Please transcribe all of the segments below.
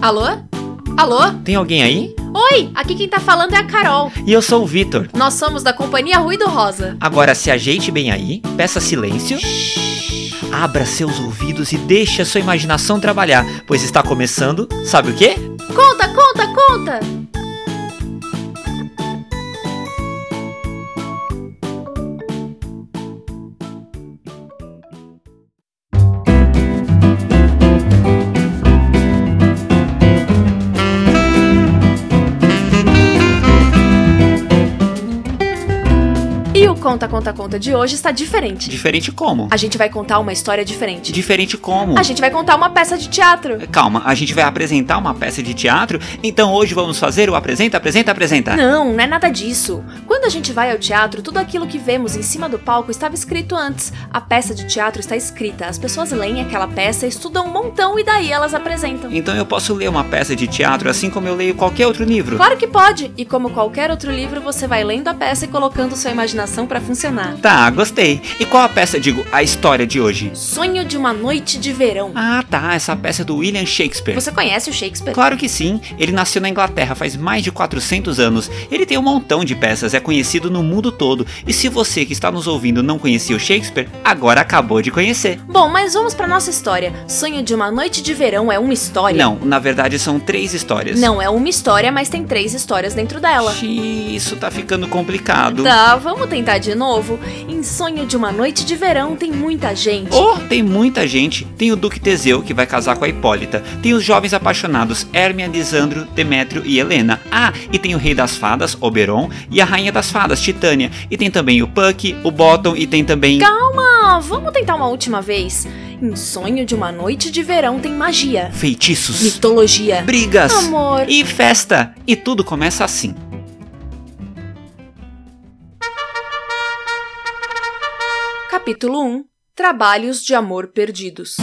Alô? Alô? Tem alguém aí? Oi, aqui quem tá falando é a Carol. E eu sou o Vitor. Nós somos da Companhia Ruído Rosa. Agora se ajeite bem aí, peça silêncio. Abra seus ouvidos e deixe a sua imaginação trabalhar, pois está começando, sabe o quê? Conta, conta, conta! Conta, Conta, Conta de hoje está diferente. Diferente como? A gente vai contar uma história diferente. Diferente como? A gente vai contar uma peça de teatro. Calma, a gente vai apresentar uma peça de teatro, então hoje vamos fazer o apresenta, apresenta, apresenta. Não, não é nada disso. Quando a gente vai ao teatro, tudo aquilo que vemos em cima do palco estava escrito antes. A peça de teatro está escrita, as pessoas leem aquela peça, estudam um montão e daí elas apresentam. Então eu posso ler uma peça de teatro assim como eu leio qualquer outro livro? Claro que pode! E como qualquer outro livro, você vai lendo a peça e colocando sua imaginação para funcionar. Tá, gostei. E qual a peça, digo, a história de hoje? Sonho de uma noite de verão. Ah, tá, essa peça é do William Shakespeare. Você conhece o Shakespeare? Claro que sim, ele nasceu na Inglaterra faz mais de 400 anos. Ele tem um montão de peças, é conhecido no mundo todo. E se você que está nos ouvindo não conhecia o Shakespeare, agora acabou de conhecer. Bom, mas vamos para nossa história. Sonho de uma noite de verão é uma história? Não, na verdade são três histórias. Não é uma história, mas tem três histórias dentro dela. Xiii, Isso tá ficando complicado. Tá, vamos tentar de novo? Em Sonho de uma Noite de Verão tem muita gente. Oh, tem muita gente. Tem o Duque Teseu, que vai casar com a Hipólita. Tem os jovens apaixonados Hermia, Lisandro, Demétrio e Helena. Ah, e tem o Rei das Fadas, Oberon, e a Rainha das Fadas, Titânia. E tem também o Puck, o Bottom e tem também... Calma, vamos tentar uma última vez. Em Sonho de uma Noite de Verão tem magia, Feitiços, mitologia, brigas amor. e festa. E tudo começa assim. Capítulo 1 Trabalhos de Amor Perdidos.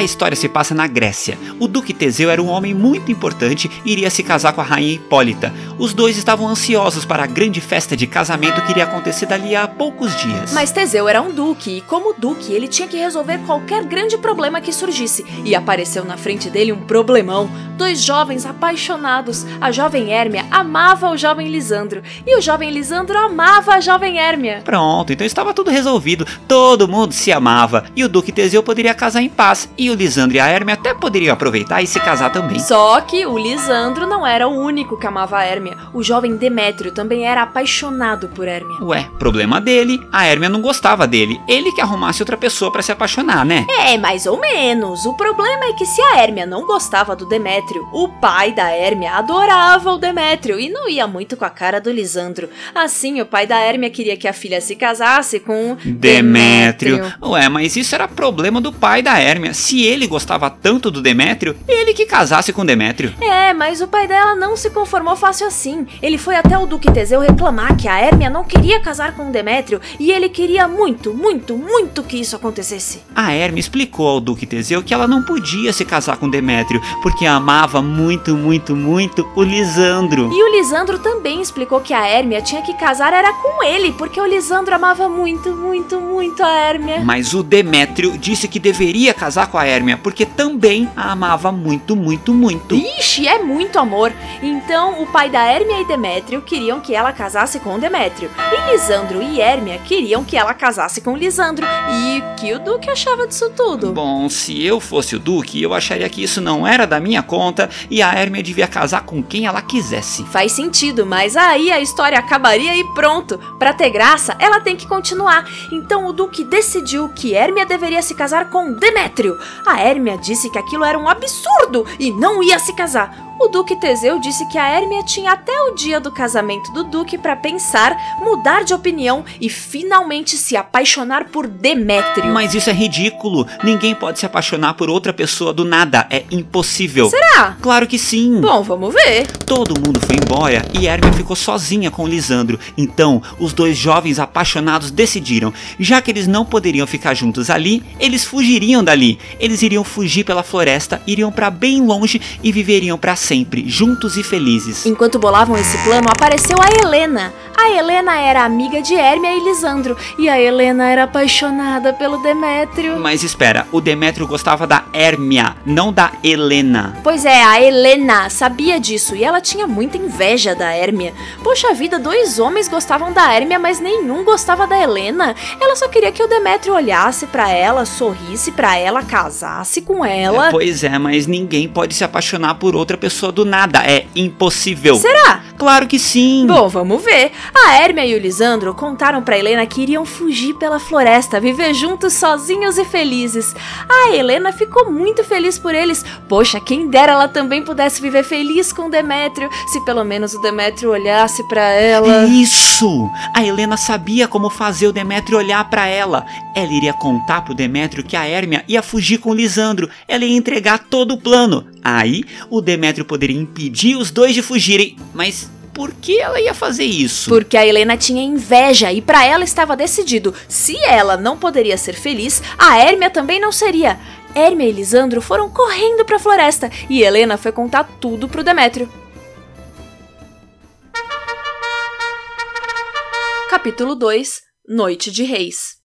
A história se passa na Grécia. O Duque Teseu era um homem muito importante e iria se casar com a rainha Hipólita. Os dois estavam ansiosos para a grande festa de casamento que iria acontecer dali a poucos dias. Mas Teseu era um duque e, como duque, ele tinha que resolver qualquer grande problema que surgisse. E apareceu na frente dele um problemão. Dois jovens apaixonados. A jovem Hérmia amava o jovem Lisandro e o jovem Lisandro amava a jovem Hérmia. Pronto, então estava tudo resolvido. Todo mundo se amava e o Duque Teseu poderia casar em paz. E o Lisandro e a Hermia até poderiam aproveitar e se casar também. Só que o Lisandro não era o único que amava a Hérmia. O jovem Demétrio também era apaixonado por Hérmia. Ué, problema dele. A Hermia não gostava dele. Ele que arrumasse outra pessoa para se apaixonar, né? É, mais ou menos. O problema é que se a Hérmia não gostava do Demétrio, o pai da Hérmia adorava o Demétrio e não ia muito com a cara do Lisandro. Assim, o pai da Hérmia queria que a filha se casasse com Demétrio. Ué, mas isso era problema do pai da Hermia. Se ele gostava tanto do Demétrio, ele que casasse com Demétrio. É, mas o pai dela não se conformou fácil assim. Ele foi até o Duque Teseu reclamar que a Hérmia não queria casar com o Demétrio e ele queria muito, muito, muito que isso acontecesse. A Hermia explicou ao Duque Teseu que ela não podia se casar com Demétrio, porque amava muito, muito, muito o Lisandro. E o Lisandro também explicou que a Hérmia tinha que casar era com ele, porque o Lisandro amava muito, muito, muito a Hérmia. Mas o Demétrio disse que deveria casar com a Hermia, porque também a amava muito, muito, muito. Ixi, é muito amor. Então, o pai da Hérmia e Demétrio queriam que ela casasse com Demétrio. E Lisandro e Hérmia queriam que ela casasse com Lisandro. E o que o Duque achava disso tudo? Bom, se eu fosse o Duque, eu acharia que isso não era da minha conta e a Hermia devia casar com quem ela quisesse. Faz sentido, mas aí a história acabaria e pronto. Pra ter graça, ela tem que continuar. Então o Duque decidiu que Hérmia deveria se casar com Demétrio. A Hérmia disse que aquilo era um absurdo e não ia se casar. O Duque Teseu disse que a Hérmia tinha até o dia do casamento do Duque para pensar, mudar de opinião e finalmente se apaixonar por Demétrio. Mas isso é ridículo. Ninguém pode se apaixonar por outra pessoa do nada. É impossível. Será? Claro que sim. Bom, vamos ver. Todo mundo foi embora e Hermia ficou sozinha com Lisandro. Então, os dois jovens apaixonados decidiram, já que eles não poderiam ficar juntos ali, eles fugiriam dali. Eles iriam fugir pela floresta, iriam para bem longe e viveriam para sempre, juntos e felizes. Enquanto bolavam esse plano, apareceu a Helena. A Helena era amiga de Hermia e Lisandro, e a Helena era apaixonada pelo Demétrio. Mas espera, o Demétrio gostava da Hermia, não da Helena. Pois é, a Helena sabia disso e ela tinha muita inveja da Hermia. Poxa vida, dois homens gostavam da Hermia, mas nenhum gostava da Helena. Ela só queria que o Demétrio olhasse para ela, sorrisse para ela, casasse com ela. É, pois é, mas ninguém pode se apaixonar por outra pessoa do nada, é impossível. Será? Claro que sim. Bom, vamos ver. A Hermia e o Lisandro contaram para Helena que iriam fugir pela floresta, viver juntos sozinhos e felizes. A Helena ficou muito feliz por eles. Poxa, quem dera ela também pudesse viver feliz com Demétrio, se pelo menos o Demétrio olhasse para ela. Isso! A Helena sabia como fazer o Demétrio olhar para ela. Ela iria contar pro Demétrio que a Hermia ia fugir com o Lisandro. Ela ia entregar todo o plano. Aí, o Demétrio poderia impedir os dois de fugirem. Mas por que ela ia fazer isso? Porque a Helena tinha inveja e para ela estava decidido: se ela não poderia ser feliz, a Hermia também não seria. Hermia e Lisandro foram correndo para a floresta e Helena foi contar tudo pro Demétrio. Capítulo 2 Noite de Reis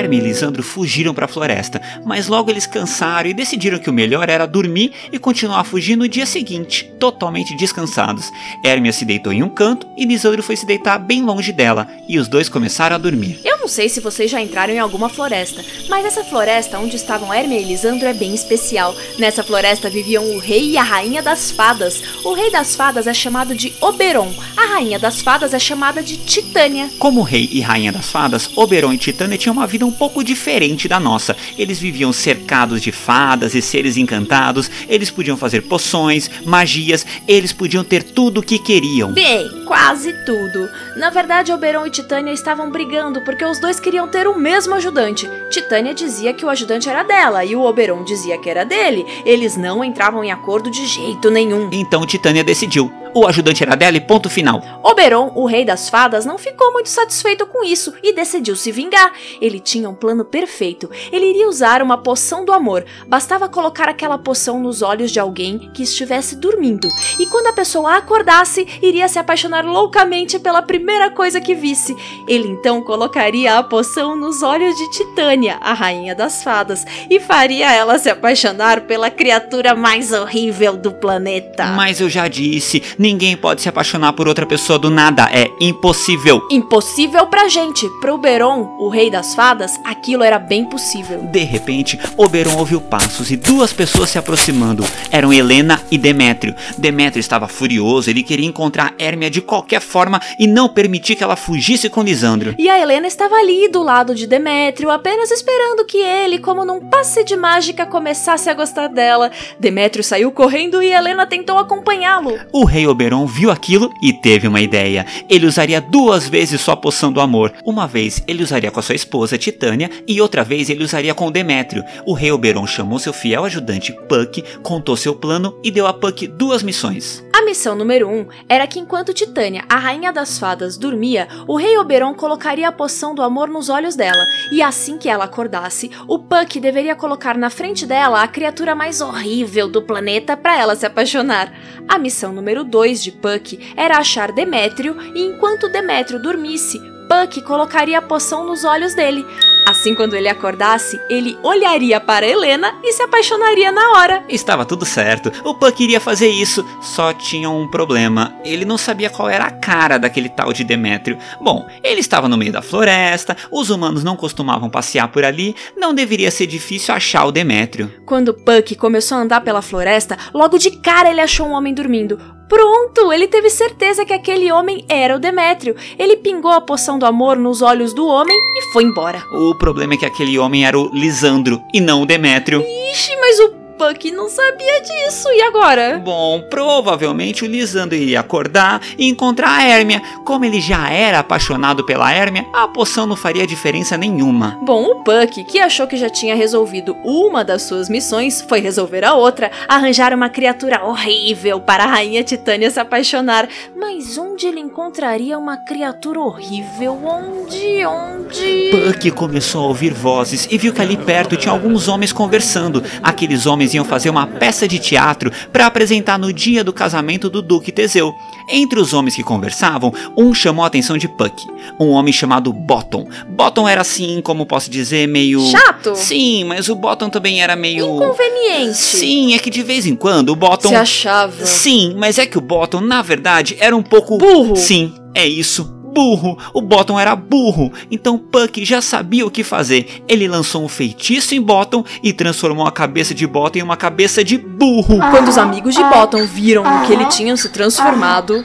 Herme e Lisandro fugiram para a floresta, mas logo eles cansaram e decidiram que o melhor era dormir e continuar a fugir no dia seguinte, totalmente descansados. Hermia se deitou em um canto e Lisandro foi se deitar bem longe dela, e os dois começaram a dormir. Eu não sei se vocês já entraram em alguma floresta, mas essa floresta onde estavam Hermia e Lisandro é bem especial. Nessa floresta viviam o rei e a rainha das fadas. O rei das fadas é chamado de Oberon, a rainha das fadas é chamada de Titânia. Como rei e rainha das fadas, Oberon e Titânia tinham uma vida um pouco diferente da nossa. Eles viviam cercados de fadas e seres encantados, eles podiam fazer poções, magias, eles podiam ter tudo o que queriam. Bem, quase tudo. Na verdade, Oberon e Titânia estavam brigando porque os dois queriam ter o mesmo ajudante. Titânia dizia que o ajudante era dela e o Oberon dizia que era dele. Eles não entravam em acordo de jeito nenhum. Então Titânia decidiu. O ajudante era dela e ponto final. Oberon, o rei das fadas, não ficou muito satisfeito com isso e decidiu se vingar. Ele tinha um plano perfeito. Ele iria usar uma poção do amor. Bastava colocar aquela poção nos olhos de alguém que estivesse dormindo. E quando a pessoa acordasse, iria se apaixonar loucamente pela primeira coisa que visse. Ele então colocaria a poção nos olhos de Titânia, a rainha das fadas, e faria ela se apaixonar pela criatura mais horrível do planeta. Mas eu já disse, ninguém pode se apaixonar por outra pessoa do nada. É impossível. Impossível pra gente. Pro Oberon, o rei das fadas, aquilo era bem possível. De repente, Oberon ouviu passos e duas pessoas se aproximando. Eram Helena e Demétrio. Demétrio estava furioso, ele queria encontrar Hermia de qualquer forma e não permitir que ela fugisse com Lisandro. E a Helena estava ali do lado de Demétrio, apenas esperando que ele, como num passe de mágica, começasse a gostar dela. Demétrio saiu correndo e Helena tentou acompanhá-lo. O rei Oberon viu aquilo e teve uma ideia. Ele usaria duas vezes sua poção do amor. Uma vez ele usaria com a sua esposa Titânia e outra vez ele usaria com Demétrio. O rei Oberon chamou seu fiel ajudante Puck, contou seu plano e deu a Puck duas missões. Missão número 1 um era que enquanto Titânia, a rainha das fadas, dormia, o rei Oberon colocaria a poção do amor nos olhos dela, e assim que ela acordasse, o Puck deveria colocar na frente dela a criatura mais horrível do planeta para ela se apaixonar. A missão número 2 de Puck era achar Demétrio, e enquanto Demétrio dormisse, Puck colocaria a poção nos olhos dele. Assim, quando ele acordasse, ele olharia para Helena e se apaixonaria na hora. Estava tudo certo. O Puck iria fazer isso, só tinha um problema. Ele não sabia qual era a cara daquele tal de Demétrio. Bom, ele estava no meio da floresta, os humanos não costumavam passear por ali, não deveria ser difícil achar o Demétrio. Quando Puck começou a andar pela floresta, logo de cara ele achou um homem dormindo. Pronto! Ele teve certeza que aquele homem era o Demétrio. Ele pingou a poção do amor nos olhos do homem e foi embora. O problema é que aquele homem era o Lisandro e não o Demétrio. Ixi, mas o Puck não sabia disso. E agora? Bom, provavelmente o Lisandro iria acordar e encontrar a Hermia. Como ele já era apaixonado pela Hermia, a poção não faria diferença nenhuma. Bom, o Puck, que achou que já tinha resolvido uma das suas missões, foi resolver a outra, arranjar uma criatura horrível para a rainha Titânia se apaixonar. Mas onde ele encontraria uma criatura horrível? Onde? Onde? Puck começou a ouvir vozes e viu que ali perto tinha alguns homens conversando. Aqueles homens iam fazer uma peça de teatro para apresentar no dia do casamento do Duque Teseu. Entre os homens que conversavam, um chamou a atenção de Puck, um homem chamado Bottom. Bottom era assim, como posso dizer, meio. Chato? Sim, mas o Bottom também era meio. Inconveniente. Sim, é que de vez em quando o Bottom. Se achava. Sim, mas é que o Bottom, na verdade, era um pouco. Burro. Sim, é isso. Burro! O Bottom era burro, então Puck já sabia o que fazer. Ele lançou um feitiço em Bottom e transformou a cabeça de Bottom em uma cabeça de burro. Quando os amigos de Bottom viram no que ele tinha se transformado.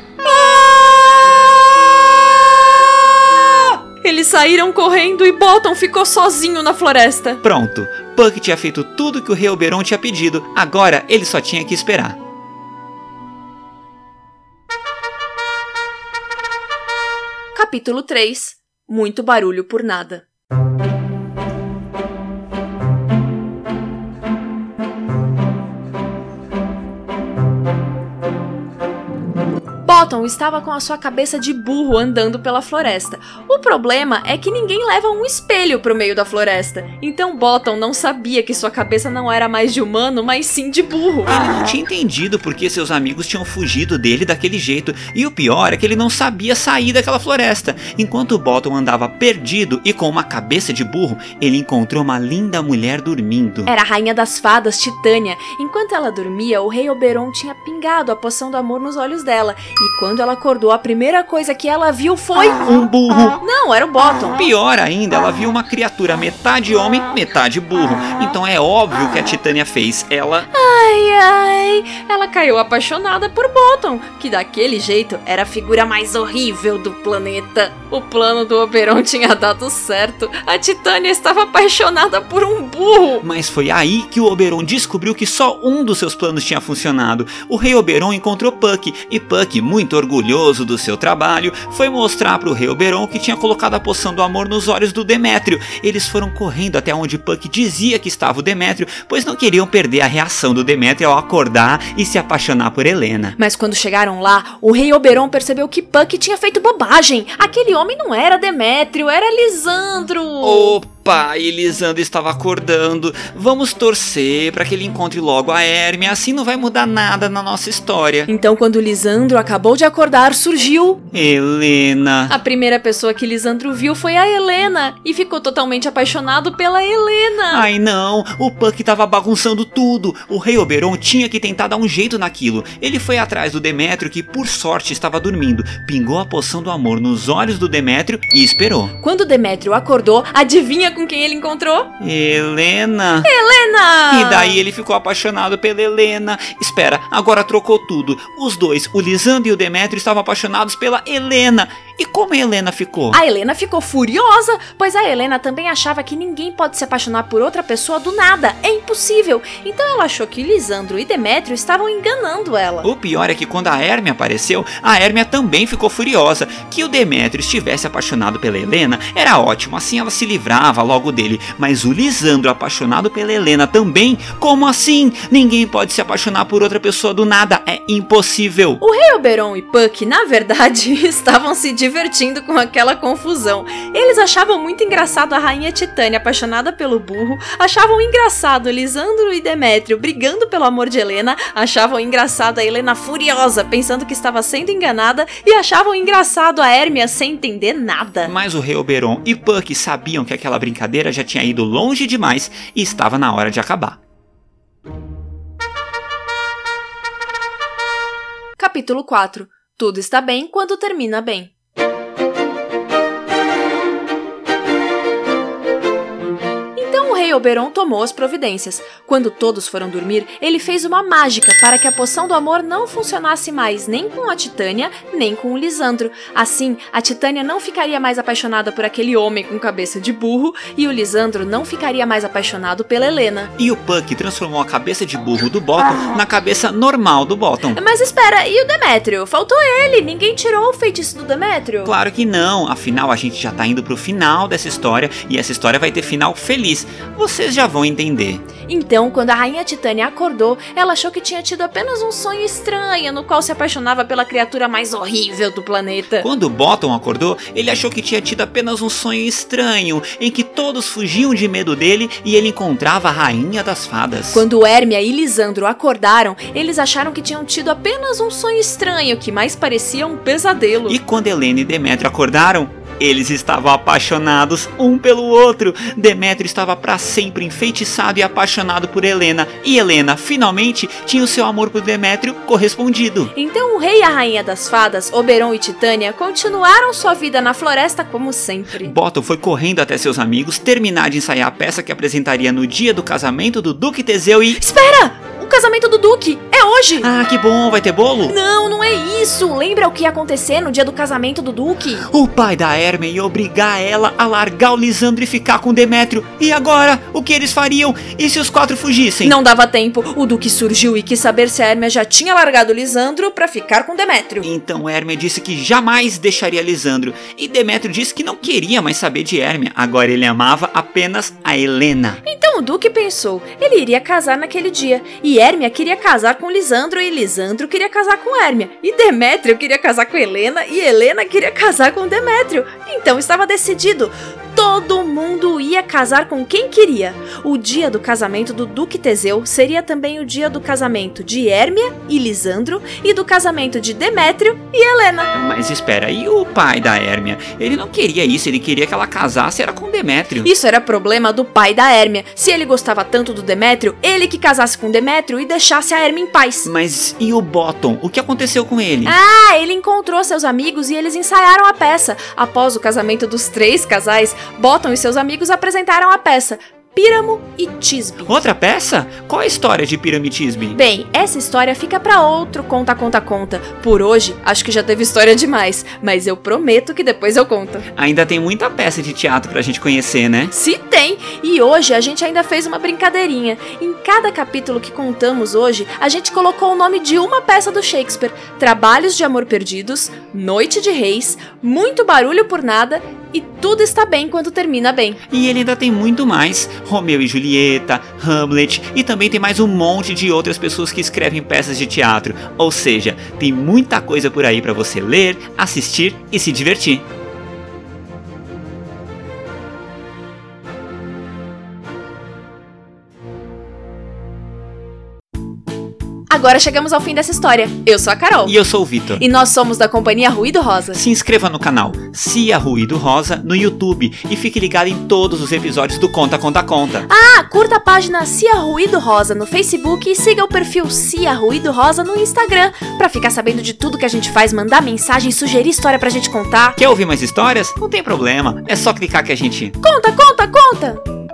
Eles saíram correndo e Bottom ficou sozinho na floresta. Pronto, Puck tinha feito tudo que o rei Oberon tinha pedido, agora ele só tinha que esperar. Capítulo 3 Muito barulho por nada. Bottom estava com a sua cabeça de burro andando pela floresta. O problema é que ninguém leva um espelho pro meio da floresta. Então Bottom não sabia que sua cabeça não era mais de humano, mas sim de burro. Ele não tinha entendido porque seus amigos tinham fugido dele daquele jeito, e o pior é que ele não sabia sair daquela floresta. Enquanto o Bottom andava perdido e com uma cabeça de burro, ele encontrou uma linda mulher dormindo. Era a rainha das fadas, Titânia. Enquanto ela dormia, o rei Oberon tinha pingado a poção do amor nos olhos dela. E quando ela acordou, a primeira coisa que ela viu foi. Um burro. Não, era o Bottom. Pior ainda, ela viu uma criatura metade homem, metade burro. Então é óbvio que a Titânia fez. Ela. Ai, ai. Ela caiu apaixonada por Bottom, que daquele jeito era a figura mais horrível do planeta. O plano do Oberon tinha dado certo. A Titânia estava apaixonada por um burro. Mas foi aí que o Oberon descobriu que só um dos seus planos tinha funcionado. O rei Oberon encontrou Puck, e Puck, muito orgulhoso do seu trabalho, foi mostrar para o rei Oberon que tinha colocado a poção do amor nos olhos do Demétrio. Eles foram correndo até onde Puck dizia que estava o Demétrio, pois não queriam perder a reação do Demétrio ao acordar e se apaixonar por Helena. Mas quando chegaram lá, o rei Oberon percebeu que Puck tinha feito bobagem. Aquele homem não era Demétrio, era Lisandro. Opa, e Lisandro estava acordando. Vamos torcer para que ele encontre logo a Hermia, assim não vai mudar nada na nossa história. Então, quando Lisandro acabou de acordar, surgiu. Helena. A primeira pessoa que Lisandro viu foi a Helena e ficou totalmente apaixonado pela Helena. Ai não, o Puck tava bagunçando tudo. O rei Oberon tinha que tentar dar um jeito naquilo. Ele foi atrás do Demétrio, que por sorte estava dormindo, pingou a poção do amor nos olhos do Demétrio e esperou. Quando Demétrio acordou, adivinha com quem ele encontrou? Helena. Helena! E daí ele ficou apaixonado pela Helena. Espera, agora trocou tudo. Os dois, o Lisandro e o Demétrio, estavam apaixonados pela Helena. E como a Helena ficou? A Helena ficou furiosa, pois a Helena também achava que ninguém pode se apaixonar por outra pessoa do nada. É impossível. Então ela achou que Lisandro e Demétrio estavam enganando ela. O pior é que quando a Hermia apareceu, a Hermia também ficou furiosa. Que o Demétrio estivesse apaixonado pela Helena era ótimo, assim ela se livrava logo dele. Mas o Lisandro apaixonado pela Helena também? Como assim? Ninguém pode se apaixonar por outra pessoa do nada. É impossível. O rei Oberon e Puck, na verdade, estavam se divertindo com aquela confusão. Eles achavam muito engraçado a rainha Titânia apaixonada pelo burro, achavam engraçado Lisandro e Demétrio brigando pelo amor de Helena, achavam engraçado a Helena furiosa pensando que estava sendo enganada e achavam engraçado a Hermia sem entender nada. Mas o rei Oberon e Puck sabiam que aquela brincadeira já tinha ido longe demais e estava na hora de acabar. Capítulo 4 Tudo está bem quando termina bem. Oberon tomou as providências. Quando todos foram dormir, ele fez uma mágica para que a poção do amor não funcionasse mais nem com a Titânia, nem com o Lisandro. Assim, a Titânia não ficaria mais apaixonada por aquele homem com cabeça de burro e o Lisandro não ficaria mais apaixonado pela Helena. E o Puck transformou a cabeça de burro do Bottom na cabeça normal do Bottom. Mas espera, e o Demétrio? Faltou ele, ninguém tirou o feitiço do Demétrio. Claro que não, afinal a gente já tá indo pro final dessa história e essa história vai ter final feliz. Vocês já vão entender. Então, quando a rainha Titânia acordou, ela achou que tinha tido apenas um sonho estranho no qual se apaixonava pela criatura mais horrível do planeta. Quando Bottom acordou, ele achou que tinha tido apenas um sonho estranho, em que todos fugiam de medo dele e ele encontrava a rainha das fadas. Quando Hermia e Lisandro acordaram, eles acharam que tinham tido apenas um sonho estranho que mais parecia um pesadelo. E quando Helena e Demétrio acordaram, eles estavam apaixonados um pelo outro. Demétrio estava para sempre enfeitiçado e apaixonado por Helena, e Helena finalmente tinha o seu amor por Demétrio correspondido. Então o rei e a rainha das fadas, Oberon e Titânia, continuaram sua vida na floresta como sempre. Bottom foi correndo até seus amigos terminar de ensaiar a peça que apresentaria no dia do casamento do Duque Teseu e. Espera! O casamento do Duque é hoje! Ah, que bom, vai ter bolo? Não, não é isso! Lembra o que ia acontecer no dia do casamento do Duque? O pai da Hermia ia obrigar ela a largar o Lisandro e ficar com Demétrio. E agora? O que eles fariam? E se os quatro fugissem? Não dava tempo. O Duque surgiu e quis saber se a Hermia já tinha largado o Lisandro para ficar com Demétrio. Então Hermia disse que jamais deixaria Lisandro. E Demétrio disse que não queria mais saber de Hermia. Agora ele amava apenas a Helena. Então o Duque pensou, ele iria casar naquele dia. E Hermia queria casar com Lisandro e Lisandro queria casar com Hermia. E Demétrio queria casar com Helena e Helena queria casar com Demétrio. Então estava decidido. Todo mundo ia casar com quem queria. O dia do casamento do Duque Teseu seria também o dia do casamento de Hermia e Lisandro e do casamento de Demétrio e Helena. Mas espera, e o pai da Hermia? Ele não queria isso, ele queria que ela casasse era com Demétrio. Isso era problema do pai da Hermia. Se ele gostava tanto do Demétrio, ele que casasse com Demétrio e deixasse a Hermia em paz. Mas e o Bottom? O que aconteceu com ele? Ah, ele encontrou seus amigos e eles ensaiaram a peça. Após o casamento dos três casais, Bottom e seus amigos apresentaram a peça. Píramo e Tisbe. Outra peça? Qual a história de Piramitisbe? Bem, essa história fica para outro conta conta conta. Por hoje, acho que já teve história demais, mas eu prometo que depois eu conto. Ainda tem muita peça de teatro pra gente conhecer, né? Se tem! E hoje a gente ainda fez uma brincadeirinha. Em cada capítulo que contamos hoje, a gente colocou o nome de uma peça do Shakespeare: Trabalhos de Amor Perdidos, Noite de Reis, Muito Barulho por Nada e Tudo Está Bem Quando Termina Bem. E ele ainda tem muito mais: Romeu e Julieta, Hamlet e também tem mais um monte de outras pessoas que escrevem peças de teatro. Ou seja, tem muita coisa por aí para você ler, assistir e se divertir. Agora chegamos ao fim dessa história. Eu sou a Carol. E eu sou o Vitor. E nós somos da companhia Ruído Rosa. Se inscreva no canal Cia Ruído Rosa no YouTube e fique ligado em todos os episódios do Conta Conta Conta. Ah, curta a página Cia Ruído Rosa no Facebook e siga o perfil Cia Ruído Rosa no Instagram para ficar sabendo de tudo que a gente faz, mandar mensagem, sugerir história pra gente contar. Quer ouvir mais histórias? Não tem problema, é só clicar que a gente Conta, conta, conta!